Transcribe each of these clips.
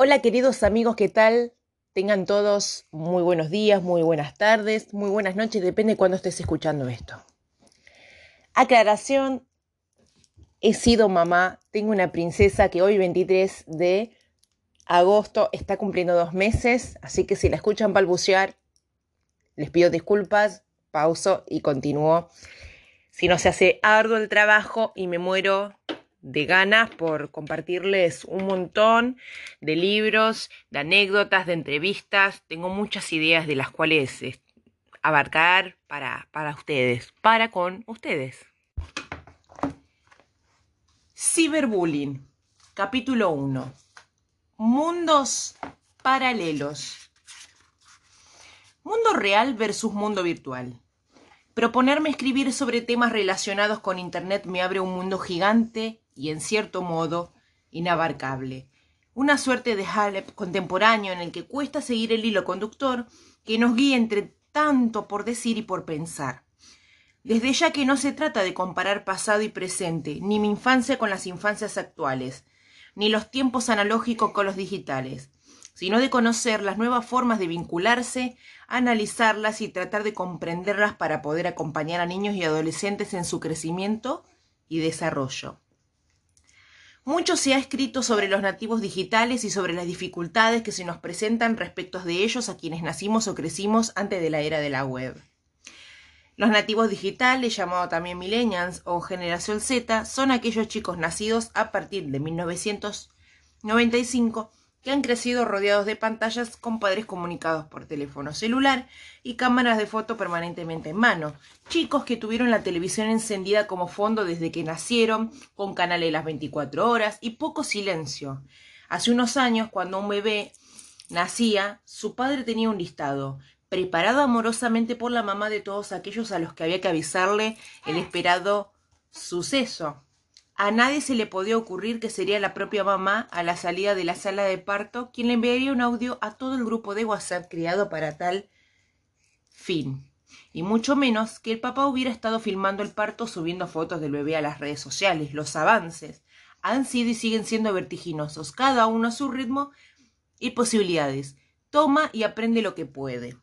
Hola queridos amigos, ¿qué tal? Tengan todos muy buenos días, muy buenas tardes, muy buenas noches, depende de cuándo estés escuchando esto. Aclaración, he sido mamá, tengo una princesa que hoy 23 de agosto está cumpliendo dos meses, así que si la escuchan balbucear, les pido disculpas, pauso y continúo. Si no se hace arduo el trabajo y me muero de ganas por compartirles un montón de libros, de anécdotas, de entrevistas. Tengo muchas ideas de las cuales abarcar para, para ustedes, para con ustedes. Ciberbullying, capítulo 1. Mundos paralelos. Mundo real versus mundo virtual. Proponerme escribir sobre temas relacionados con Internet me abre un mundo gigante y en cierto modo inabarcable. Una suerte de Halep contemporáneo en el que cuesta seguir el hilo conductor que nos guía entre tanto por decir y por pensar. Desde ya que no se trata de comparar pasado y presente, ni mi infancia con las infancias actuales, ni los tiempos analógicos con los digitales, sino de conocer las nuevas formas de vincularse, analizarlas y tratar de comprenderlas para poder acompañar a niños y adolescentes en su crecimiento y desarrollo. Mucho se ha escrito sobre los nativos digitales y sobre las dificultades que se nos presentan respecto de ellos a quienes nacimos o crecimos antes de la era de la web. Los nativos digitales, llamados también millennials o generación Z, son aquellos chicos nacidos a partir de 1995 que han crecido rodeados de pantallas con padres comunicados por teléfono celular y cámaras de foto permanentemente en mano. Chicos que tuvieron la televisión encendida como fondo desde que nacieron, con canales las 24 horas y poco silencio. Hace unos años, cuando un bebé nacía, su padre tenía un listado, preparado amorosamente por la mamá de todos aquellos a los que había que avisarle el esperado suceso. A nadie se le podía ocurrir que sería la propia mamá a la salida de la sala de parto quien le enviaría un audio a todo el grupo de WhatsApp creado para tal fin. Y mucho menos que el papá hubiera estado filmando el parto subiendo fotos del bebé a las redes sociales. Los avances han sido y siguen siendo vertiginosos, cada uno a su ritmo y posibilidades. Toma y aprende lo que puede.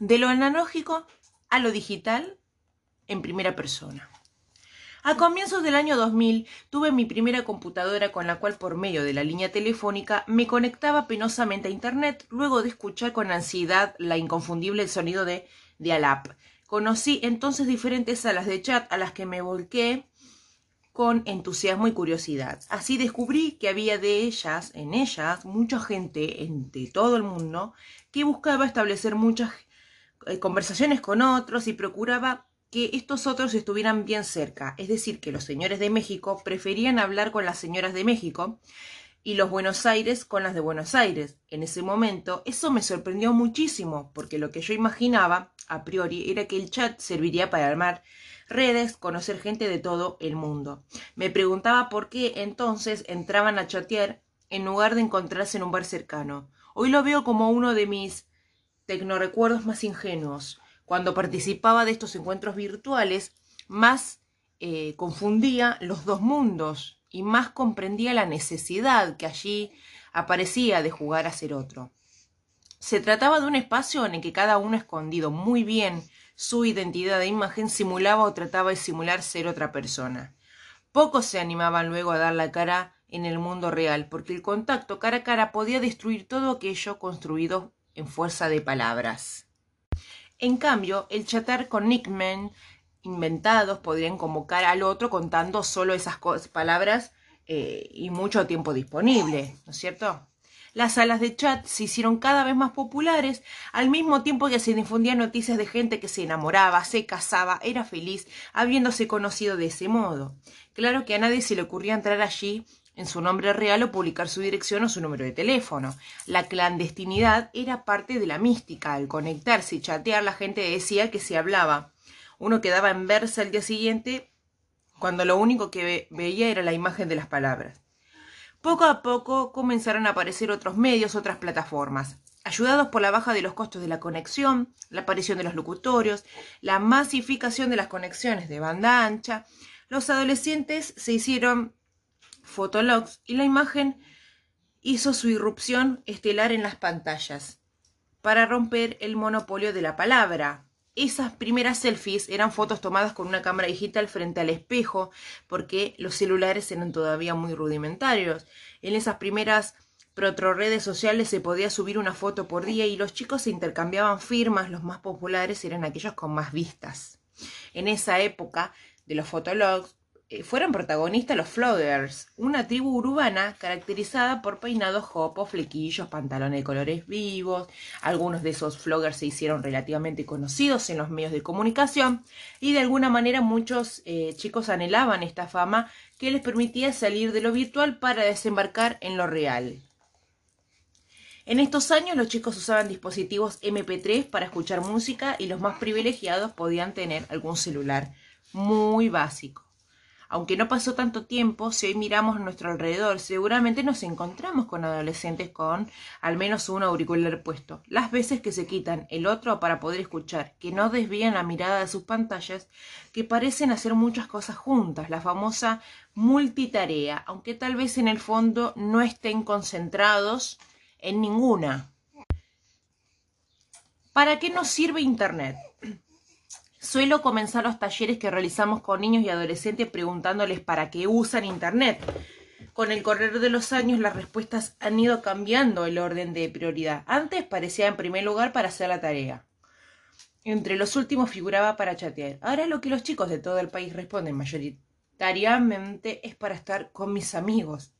De lo analógico a lo digital en primera persona. A comienzos del año 2000 tuve mi primera computadora con la cual por medio de la línea telefónica me conectaba penosamente a Internet luego de escuchar con ansiedad la inconfundible sonido de Dial-Up. Conocí entonces diferentes salas de chat a las que me volqué con entusiasmo y curiosidad. Así descubrí que había de ellas, en ellas, mucha gente de todo el mundo que buscaba establecer muchas eh, conversaciones con otros y procuraba que estos otros estuvieran bien cerca, es decir, que los señores de México preferían hablar con las señoras de México y los Buenos Aires con las de Buenos Aires. En ese momento eso me sorprendió muchísimo, porque lo que yo imaginaba, a priori, era que el chat serviría para armar redes, conocer gente de todo el mundo. Me preguntaba por qué entonces entraban a chatear en lugar de encontrarse en un bar cercano. Hoy lo veo como uno de mis tecnorecuerdos más ingenuos. Cuando participaba de estos encuentros virtuales, más eh, confundía los dos mundos y más comprendía la necesidad que allí aparecía de jugar a ser otro. Se trataba de un espacio en el que cada uno escondido muy bien su identidad de imagen simulaba o trataba de simular ser otra persona. Pocos se animaban luego a dar la cara en el mundo real, porque el contacto cara a cara podía destruir todo aquello construido en fuerza de palabras. En cambio, el chatar con nickmen inventados podrían convocar al otro contando solo esas palabras eh, y mucho tiempo disponible, ¿no es cierto? Las salas de chat se hicieron cada vez más populares, al mismo tiempo que se difundían noticias de gente que se enamoraba, se casaba, era feliz, habiéndose conocido de ese modo. Claro que a nadie se le ocurría entrar allí en su nombre real o publicar su dirección o su número de teléfono. La clandestinidad era parte de la mística. Al conectarse y chatear, la gente decía que se hablaba. Uno quedaba en verse al día siguiente cuando lo único que veía era la imagen de las palabras. Poco a poco comenzaron a aparecer otros medios, otras plataformas. Ayudados por la baja de los costos de la conexión, la aparición de los locutorios, la masificación de las conexiones de banda ancha, los adolescentes se hicieron fotologs y la imagen hizo su irrupción estelar en las pantallas para romper el monopolio de la palabra. Esas primeras selfies eran fotos tomadas con una cámara digital frente al espejo, porque los celulares eran todavía muy rudimentarios. En esas primeras redes sociales se podía subir una foto por día y los chicos se intercambiaban firmas, los más populares eran aquellos con más vistas. En esa época de los fotologs, eh, fueron protagonistas los floggers, una tribu urbana caracterizada por peinados jopo, flequillos, pantalones de colores vivos. Algunos de esos floggers se hicieron relativamente conocidos en los medios de comunicación y de alguna manera muchos eh, chicos anhelaban esta fama que les permitía salir de lo virtual para desembarcar en lo real. En estos años los chicos usaban dispositivos MP3 para escuchar música y los más privilegiados podían tener algún celular muy básico. Aunque no pasó tanto tiempo, si hoy miramos a nuestro alrededor, seguramente nos encontramos con adolescentes con al menos un auricular puesto. Las veces que se quitan el otro para poder escuchar, que no desvían la mirada de sus pantallas, que parecen hacer muchas cosas juntas, la famosa multitarea, aunque tal vez en el fondo no estén concentrados en ninguna. ¿Para qué nos sirve Internet? Suelo comenzar los talleres que realizamos con niños y adolescentes preguntándoles para qué usan Internet. Con el correr de los años las respuestas han ido cambiando el orden de prioridad. Antes parecía en primer lugar para hacer la tarea. Entre los últimos figuraba para chatear. Ahora lo que los chicos de todo el país responden mayoritariamente es para estar con mis amigos.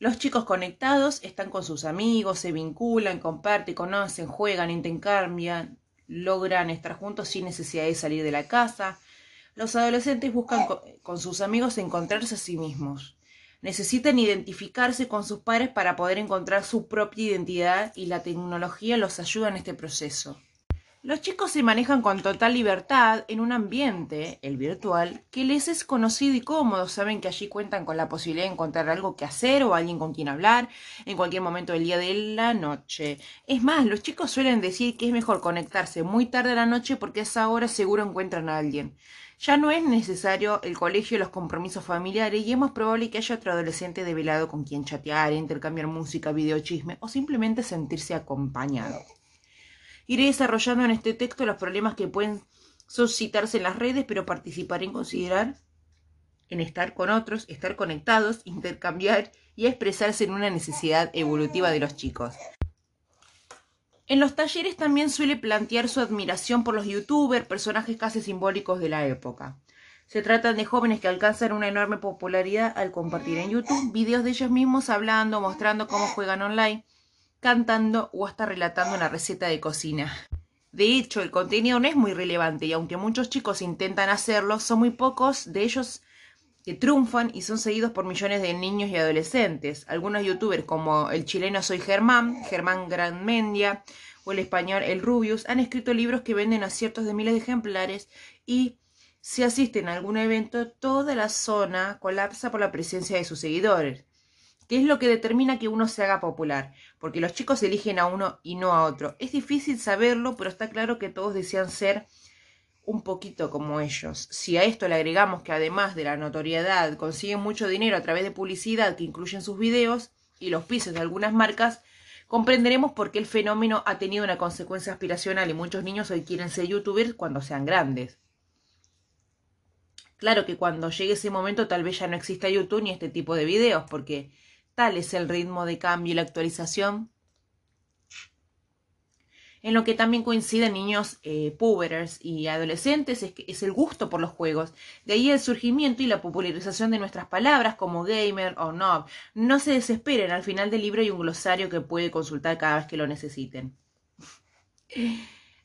Los chicos conectados están con sus amigos, se vinculan, comparten, conocen, juegan, intercambian, logran estar juntos sin necesidad de salir de la casa. Los adolescentes buscan con sus amigos encontrarse a sí mismos. Necesitan identificarse con sus padres para poder encontrar su propia identidad y la tecnología los ayuda en este proceso. Los chicos se manejan con total libertad en un ambiente, el virtual, que les es conocido y cómodo. Saben que allí cuentan con la posibilidad de encontrar algo que hacer o alguien con quien hablar en cualquier momento del día de la noche. Es más, los chicos suelen decir que es mejor conectarse muy tarde a la noche porque a esa hora seguro encuentran a alguien. Ya no es necesario el colegio y los compromisos familiares y es más probable que haya otro adolescente develado con quien chatear, intercambiar música, videochisme o simplemente sentirse acompañado. Iré desarrollando en este texto los problemas que pueden suscitarse en las redes, pero participaré en considerar en estar con otros, estar conectados, intercambiar y expresarse en una necesidad evolutiva de los chicos. En los talleres también suele plantear su admiración por los youtubers, personajes casi simbólicos de la época. Se tratan de jóvenes que alcanzan una enorme popularidad al compartir en YouTube videos de ellos mismos hablando, mostrando cómo juegan online, cantando o hasta relatando una receta de cocina. De hecho, el contenido no es muy relevante y aunque muchos chicos intentan hacerlo, son muy pocos de ellos que triunfan y son seguidos por millones de niños y adolescentes. Algunos youtubers como el chileno Soy Germán, Germán Granmendia o el español El Rubius han escrito libros que venden a cientos de miles de ejemplares y si asisten a algún evento, toda la zona colapsa por la presencia de sus seguidores. ¿Qué es lo que determina que uno se haga popular? Porque los chicos eligen a uno y no a otro. Es difícil saberlo, pero está claro que todos desean ser un poquito como ellos. Si a esto le agregamos que además de la notoriedad consiguen mucho dinero a través de publicidad que incluyen sus videos y los pisos de algunas marcas, comprenderemos por qué el fenómeno ha tenido una consecuencia aspiracional y muchos niños hoy quieren ser youtubers cuando sean grandes. Claro que cuando llegue ese momento tal vez ya no exista YouTube ni este tipo de videos, porque Tal es el ritmo de cambio y la actualización. En lo que también coinciden niños eh, y adolescentes es, que es el gusto por los juegos. De ahí el surgimiento y la popularización de nuestras palabras como gamer o no. No se desesperen, al final del libro hay un glosario que puede consultar cada vez que lo necesiten.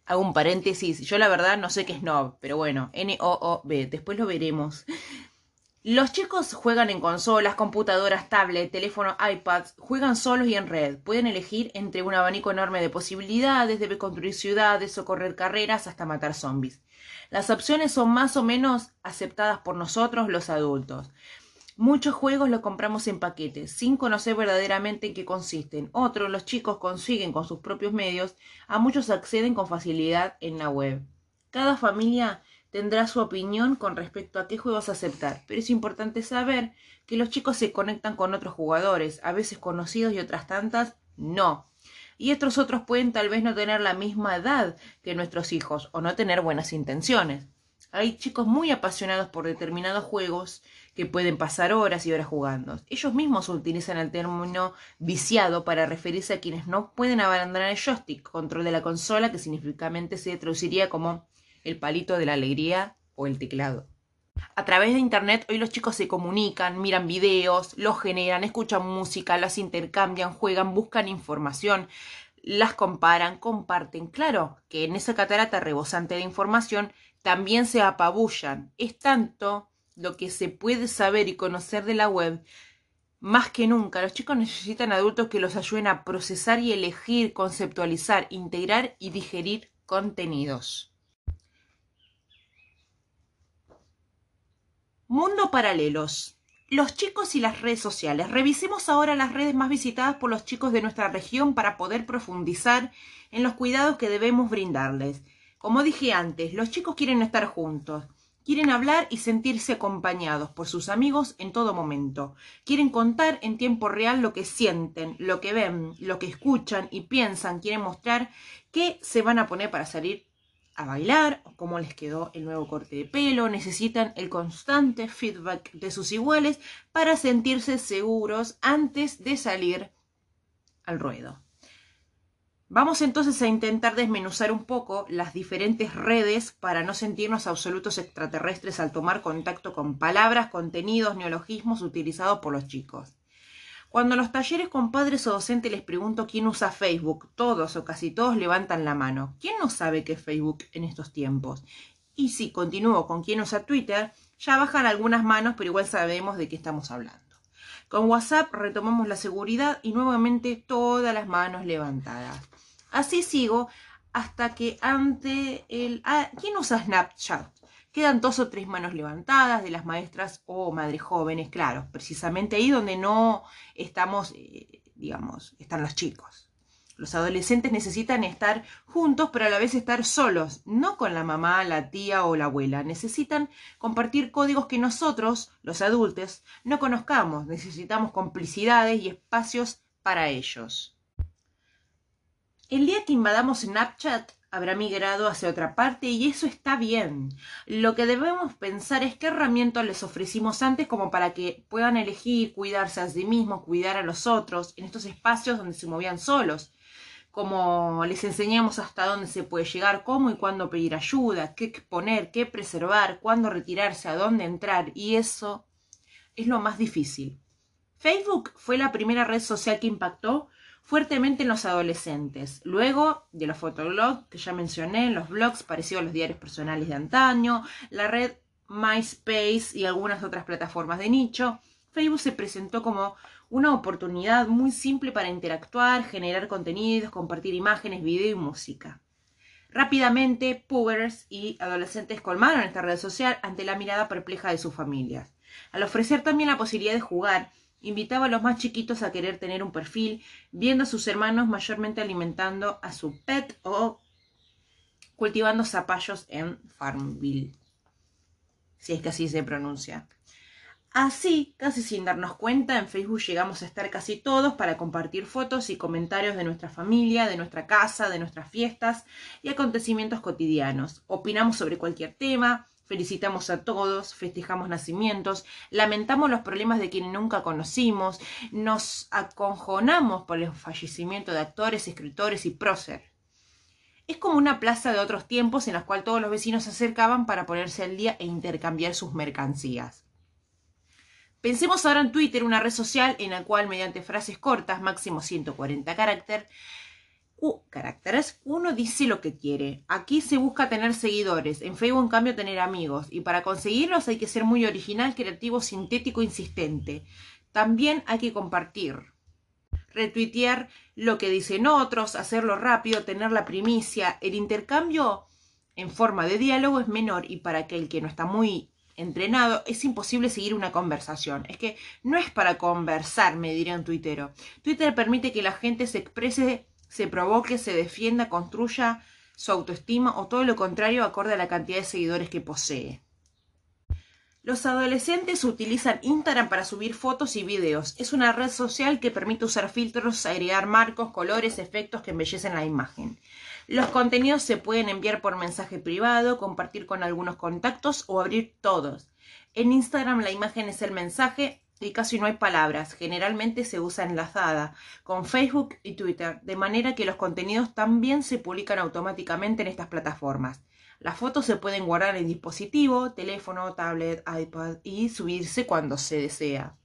Hago un paréntesis, yo la verdad no sé qué es NOB, pero bueno, N-O-O-B, después lo veremos. Los chicos juegan en consolas, computadoras, tablet, teléfono, iPads, juegan solos y en red. Pueden elegir entre un abanico enorme de posibilidades, debe construir ciudades o correr carreras hasta matar zombies. Las opciones son más o menos aceptadas por nosotros los adultos. Muchos juegos los compramos en paquetes, sin conocer verdaderamente en qué consisten. Otros, los chicos consiguen con sus propios medios, a muchos acceden con facilidad en la web. Cada familia tendrá su opinión con respecto a qué juegos aceptar, pero es importante saber que los chicos se conectan con otros jugadores, a veces conocidos y otras tantas no. Y estos otros pueden tal vez no tener la misma edad que nuestros hijos o no tener buenas intenciones. Hay chicos muy apasionados por determinados juegos que pueden pasar horas y horas jugando. Ellos mismos utilizan el término viciado para referirse a quienes no pueden abandonar el joystick, control de la consola, que significativamente se traduciría como el palito de la alegría o el teclado. A través de Internet hoy los chicos se comunican, miran videos, los generan, escuchan música, las intercambian, juegan, buscan información, las comparan, comparten. Claro que en esa catarata rebosante de información también se apabullan. Es tanto lo que se puede saber y conocer de la web más que nunca, los chicos necesitan adultos que los ayuden a procesar y elegir, conceptualizar, integrar y digerir contenidos. Mundo paralelos. Los chicos y las redes sociales. Revisemos ahora las redes más visitadas por los chicos de nuestra región para poder profundizar en los cuidados que debemos brindarles. Como dije antes, los chicos quieren estar juntos. Quieren hablar y sentirse acompañados por sus amigos en todo momento. Quieren contar en tiempo real lo que sienten, lo que ven, lo que escuchan y piensan. Quieren mostrar qué se van a poner para salir a bailar, o cómo les quedó el nuevo corte de pelo, necesitan el constante feedback de sus iguales para sentirse seguros antes de salir al ruedo. Vamos entonces a intentar desmenuzar un poco las diferentes redes para no sentirnos absolutos extraterrestres al tomar contacto con palabras, contenidos, neologismos utilizados por los chicos. Cuando en los talleres con padres o docentes les pregunto quién usa Facebook, todos o casi todos levantan la mano. ¿Quién no sabe qué es Facebook en estos tiempos? Y si continúo con quién usa Twitter, ya bajan algunas manos, pero igual sabemos de qué estamos hablando. Con WhatsApp retomamos la seguridad y nuevamente todas las manos levantadas. Así sigo hasta que ante el... Ah, ¿Quién usa Snapchat? Quedan dos o tres manos levantadas de las maestras o madres jóvenes, claro, precisamente ahí donde no estamos, eh, digamos, están los chicos. Los adolescentes necesitan estar juntos, pero a la vez estar solos, no con la mamá, la tía o la abuela. Necesitan compartir códigos que nosotros, los adultos, no conozcamos. Necesitamos complicidades y espacios para ellos. El día que invadamos Snapchat, habrá migrado hacia otra parte y eso está bien. Lo que debemos pensar es qué herramientas les ofrecimos antes como para que puedan elegir cuidarse a sí mismos, cuidar a los otros en estos espacios donde se movían solos. Como les enseñamos hasta dónde se puede llegar, cómo y cuándo pedir ayuda, qué exponer, qué preservar, cuándo retirarse, a dónde entrar. Y eso es lo más difícil. Facebook fue la primera red social que impactó fuertemente en los adolescentes. Luego de los fotoblogs que ya mencioné, los blogs parecidos a los diarios personales de antaño, la red MySpace y algunas otras plataformas de nicho, Facebook se presentó como una oportunidad muy simple para interactuar, generar contenidos, compartir imágenes, video y música. Rápidamente, pubers y adolescentes colmaron esta red social ante la mirada perpleja de sus familias. Al ofrecer también la posibilidad de jugar Invitaba a los más chiquitos a querer tener un perfil, viendo a sus hermanos mayormente alimentando a su pet o cultivando zapallos en Farmville, si es que así se pronuncia. Así, casi sin darnos cuenta, en Facebook llegamos a estar casi todos para compartir fotos y comentarios de nuestra familia, de nuestra casa, de nuestras fiestas y acontecimientos cotidianos. Opinamos sobre cualquier tema, felicitamos a todos, festejamos nacimientos, lamentamos los problemas de quienes nunca conocimos, nos aconjonamos por el fallecimiento de actores, escritores y próceres. Es como una plaza de otros tiempos en la cual todos los vecinos se acercaban para ponerse al día e intercambiar sus mercancías. Pensemos ahora en Twitter, una red social en la cual mediante frases cortas, máximo 140 caracteres, caracteres, uno dice lo que quiere. Aquí se busca tener seguidores, en Facebook en cambio tener amigos, y para conseguirlos hay que ser muy original, creativo, sintético, insistente. También hay que compartir, retuitear lo que dicen otros, hacerlo rápido, tener la primicia. El intercambio en forma de diálogo es menor y para aquel que no está muy entrenado, es imposible seguir una conversación. Es que no es para conversar, me diría un tuitero. Twitter permite que la gente se exprese se provoque, se defienda, construya su autoestima o todo lo contrario acorde a la cantidad de seguidores que posee. Los adolescentes utilizan Instagram para subir fotos y videos. Es una red social que permite usar filtros, agregar marcos, colores, efectos que embellecen la imagen. Los contenidos se pueden enviar por mensaje privado, compartir con algunos contactos o abrir todos. En Instagram la imagen es el mensaje y casi no hay palabras. Generalmente se usa enlazada con Facebook y Twitter, de manera que los contenidos también se publican automáticamente en estas plataformas. Las fotos se pueden guardar en dispositivo, teléfono, tablet, iPad y subirse cuando se desea.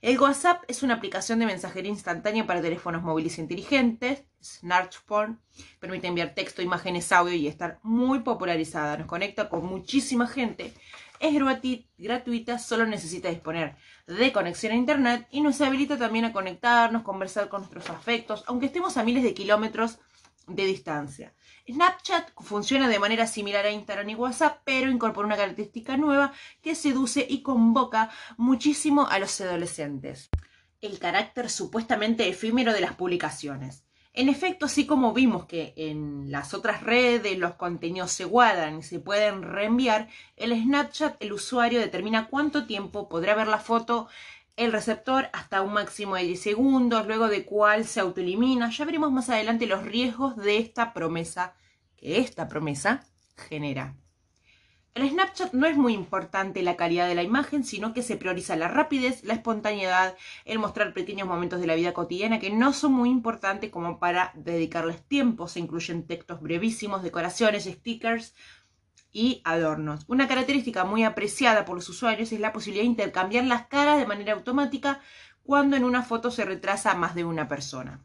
El WhatsApp es una aplicación de mensajería instantánea para teléfonos móviles inteligentes, smartphone, permite enviar texto, imágenes, audio y estar muy popularizada. Nos conecta con muchísima gente. Es gratuita, solo necesita disponer de conexión a internet y nos habilita también a conectarnos, conversar con nuestros afectos, aunque estemos a miles de kilómetros de distancia. Snapchat funciona de manera similar a Instagram y WhatsApp, pero incorpora una característica nueva que seduce y convoca muchísimo a los adolescentes. El carácter supuestamente efímero de las publicaciones. En efecto, así como vimos que en las otras redes los contenidos se guardan y se pueden reenviar, el Snapchat el usuario determina cuánto tiempo podrá ver la foto el receptor hasta un máximo de 10 segundos, luego de cuál se autoelimina. Ya veremos más adelante los riesgos de esta promesa que esta promesa genera. En Snapchat no es muy importante la calidad de la imagen, sino que se prioriza la rapidez, la espontaneidad, el mostrar pequeños momentos de la vida cotidiana que no son muy importantes como para dedicarles tiempo. Se incluyen textos brevísimos, decoraciones, stickers, y adornos. Una característica muy apreciada por los usuarios es la posibilidad de intercambiar las caras de manera automática cuando en una foto se retrasa más de una persona.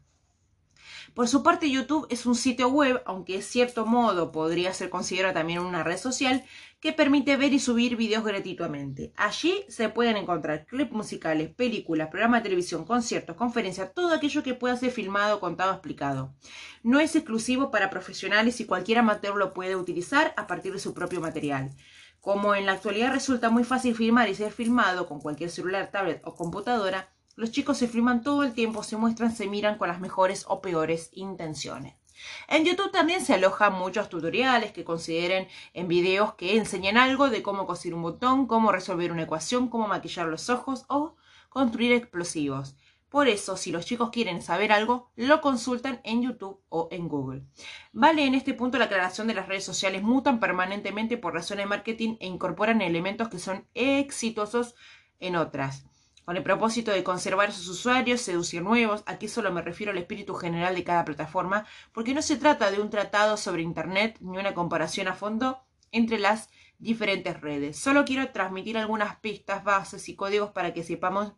Por su parte, YouTube es un sitio web, aunque de cierto modo podría ser considerado también una red social, que permite ver y subir videos gratuitamente. Allí se pueden encontrar clips musicales, películas, programas de televisión, conciertos, conferencias, todo aquello que pueda ser filmado, contado, explicado. No es exclusivo para profesionales y cualquier amateur lo puede utilizar a partir de su propio material. Como en la actualidad resulta muy fácil filmar y ser filmado con cualquier celular, tablet o computadora, los chicos se filman todo el tiempo, se muestran, se miran con las mejores o peores intenciones. En YouTube también se alojan muchos tutoriales que consideren en videos que enseñan algo de cómo coser un botón, cómo resolver una ecuación, cómo maquillar los ojos o construir explosivos. Por eso, si los chicos quieren saber algo, lo consultan en YouTube o en Google. Vale en este punto la aclaración de las redes sociales mutan permanentemente por razones de marketing e incorporan elementos que son exitosos en otras con el propósito de conservar a sus usuarios, seducir nuevos. Aquí solo me refiero al espíritu general de cada plataforma, porque no se trata de un tratado sobre Internet ni una comparación a fondo entre las diferentes redes. Solo quiero transmitir algunas pistas, bases y códigos para que sepamos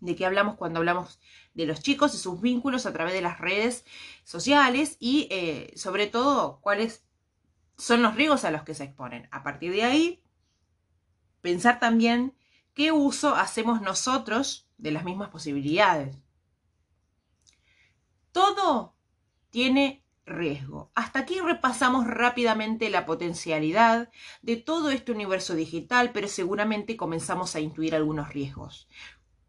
de qué hablamos cuando hablamos de los chicos y sus vínculos a través de las redes sociales y eh, sobre todo cuáles son los riesgos a los que se exponen. A partir de ahí, pensar también ¿Qué uso hacemos nosotros de las mismas posibilidades? Todo tiene riesgo. Hasta aquí repasamos rápidamente la potencialidad de todo este universo digital, pero seguramente comenzamos a intuir algunos riesgos.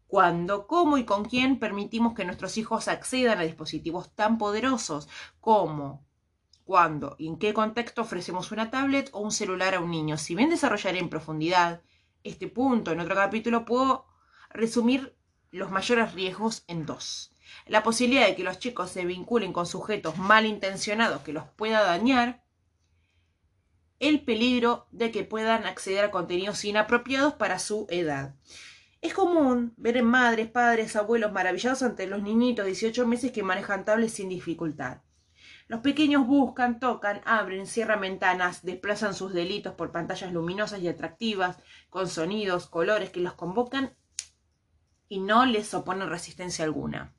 ¿Cuándo, cómo y con quién permitimos que nuestros hijos accedan a dispositivos tan poderosos como cuándo y en qué contexto ofrecemos una tablet o un celular a un niño? Si bien desarrollaré en profundidad este punto en otro capítulo, puedo resumir los mayores riesgos en dos. La posibilidad de que los chicos se vinculen con sujetos malintencionados que los pueda dañar. El peligro de que puedan acceder a contenidos inapropiados para su edad. Es común ver en madres, padres, abuelos maravillados ante los niñitos de 18 meses que manejan tablets sin dificultad. Los pequeños buscan, tocan, abren, cierran ventanas, desplazan sus delitos por pantallas luminosas y atractivas, con sonidos, colores que los convocan y no les oponen resistencia alguna.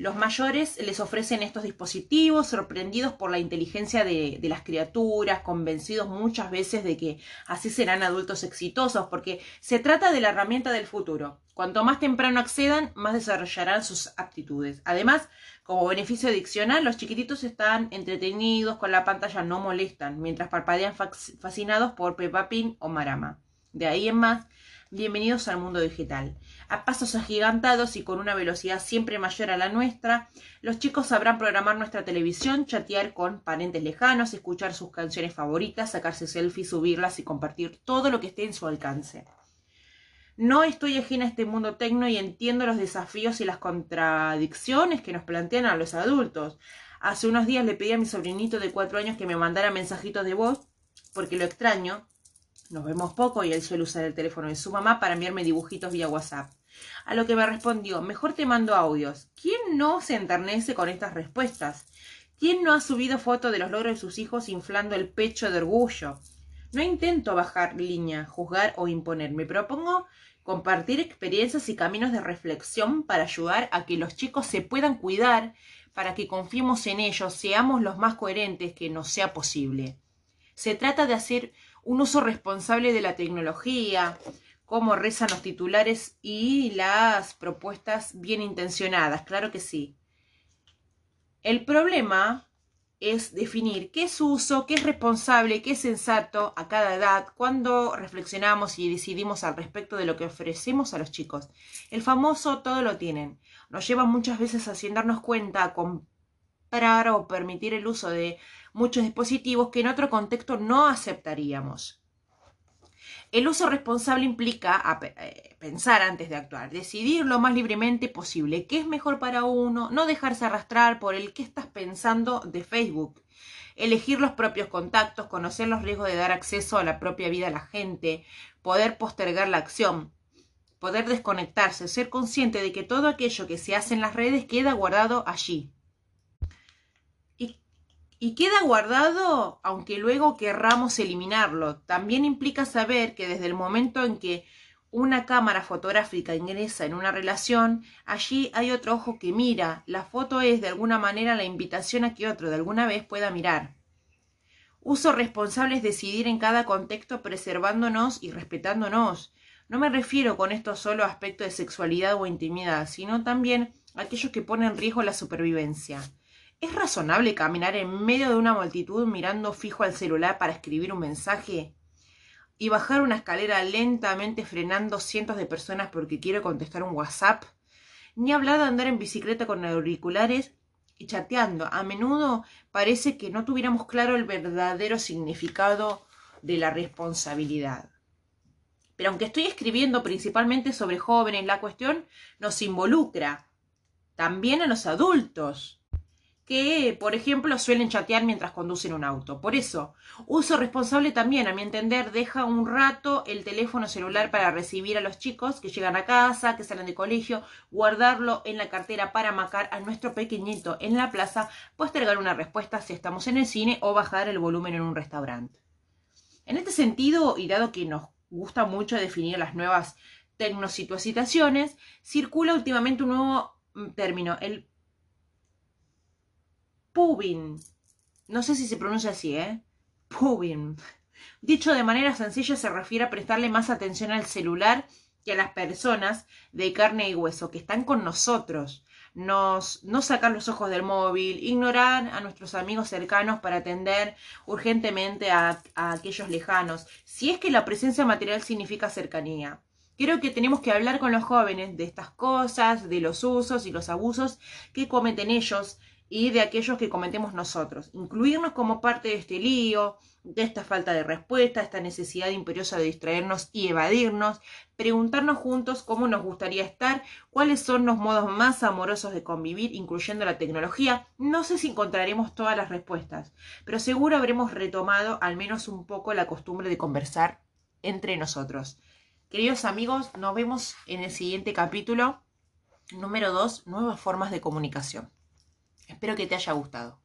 Los mayores les ofrecen estos dispositivos sorprendidos por la inteligencia de, las criaturas, convencidos muchas veces de que así serán adultos exitosos, porque se trata de la herramienta del futuro. Cuanto más temprano accedan, más desarrollarán sus aptitudes. Además, como beneficio adicional, los chiquititos están entretenidos con la pantalla, no molestan, mientras parpadean fascinados por Peppa Pig o Marama. De ahí en más, Bienvenidos al mundo digital. A pasos agigantados y con una velocidad siempre mayor a la nuestra, los chicos sabrán programar nuestra televisión, chatear con parentes lejanos, escuchar sus canciones favoritas, sacarse selfies, subirlas y compartir todo lo que esté en su alcance. No estoy ajena a este mundo tecno y entiendo los desafíos y las contradicciones que nos plantean a los adultos. Hace unos días le pedí a mi sobrinito de cuatro años que me mandara mensajitos de voz porque lo extraño nos vemos poco y él suele usar el teléfono de su mamá para enviarme dibujitos vía WhatsApp. A lo que me respondió, mejor te mando audios. ¿Quién no se enternece con estas respuestas? ¿Quién no ha subido fotos de los logros de sus hijos inflando el pecho de orgullo? No intento bajar línea, juzgar o imponer. Me propongo compartir experiencias y caminos de reflexión para ayudar a que los chicos se puedan cuidar, para que confiemos en ellos, seamos los más coherentes que nos sea posible. Se trata de hacer un uso responsable de la tecnología, como rezan los titulares y las propuestas bien intencionadas, claro que sí. El problema es definir qué es uso, qué es responsable, qué es sensato a cada edad, cuando reflexionamos y decidimos al respecto de lo que ofrecemos a los chicos. El famoso todo lo tienen. Nos lleva muchas veces a sin darnos cuenta a comprar o permitir el uso de muchos dispositivos que en otro contexto no aceptaríamos. El uso responsable implica eh, pensar antes de actuar, decidir lo más libremente posible qué es mejor para uno, no dejarse arrastrar por el qué estás pensando de Facebook, elegir los propios contactos, conocer los riesgos de dar acceso a la propia vida a la gente, poder postergar la acción, poder desconectarse, ser consciente de que todo aquello que se hace en las redes queda guardado allí, y queda guardado aunque luego querramos eliminarlo. También implica saber que desde el momento en que una cámara fotográfica ingresa en una relación, allí hay otro ojo que mira. La foto es de alguna manera la invitación a que otro de alguna vez pueda mirar. Uso responsable es decidir en cada contexto preservándonos y respetándonos. No me refiero con esto solo a aspectos de sexualidad o intimidad, sino también a aquellos que ponen en riesgo la supervivencia. ¿Es razonable caminar en medio de una multitud mirando fijo al celular para escribir un mensaje? ¿Y bajar una escalera lentamente frenando cientos de personas porque quiero contestar un WhatsApp? Ni hablar de andar en bicicleta con auriculares y chateando. A menudo parece que no tuviéramos claro el verdadero significado de la responsabilidad. Pero aunque estoy escribiendo principalmente sobre jóvenes, la cuestión nos involucra también a los adultos que, por ejemplo, suelen chatear mientras conducen un auto. Por eso, uso responsable también, a mi entender, deja un rato el teléfono celular para recibir a los chicos que llegan a casa, que salen de colegio, guardarlo en la cartera para macar a nuestro pequeñito en la plaza, postergar una respuesta si estamos en el cine o bajar el volumen en un restaurante. En este sentido, y dado que nos gusta mucho definir las nuevas tecnosituaciones, circula últimamente un nuevo mm, término, el Pubin. No sé si se pronuncia así, ¿eh? Pubin. Dicho de manera sencilla, se refiere a prestarle más atención al celular que a las personas de carne y hueso que están con nosotros. Nos, no sacar los ojos del móvil, ignorar a nuestros amigos cercanos para atender urgentemente a, a aquellos lejanos, si es que la presencia material significa cercanía. Creo que tenemos que hablar con los jóvenes de estas cosas, de los usos y los abusos que cometen ellos y de aquellos que cometemos nosotros. Incluirnos como parte de este lío, de esta falta de respuesta, esta necesidad imperiosa de distraernos y evadirnos, preguntarnos juntos cómo nos gustaría estar, cuáles son los modos más amorosos de convivir, incluyendo la tecnología. No sé si encontraremos todas las respuestas, pero seguro habremos retomado al menos un poco la costumbre de conversar entre nosotros. Queridos amigos, nos vemos en el siguiente capítulo número 2, nuevas formas de comunicación. Espero que te haya gustado.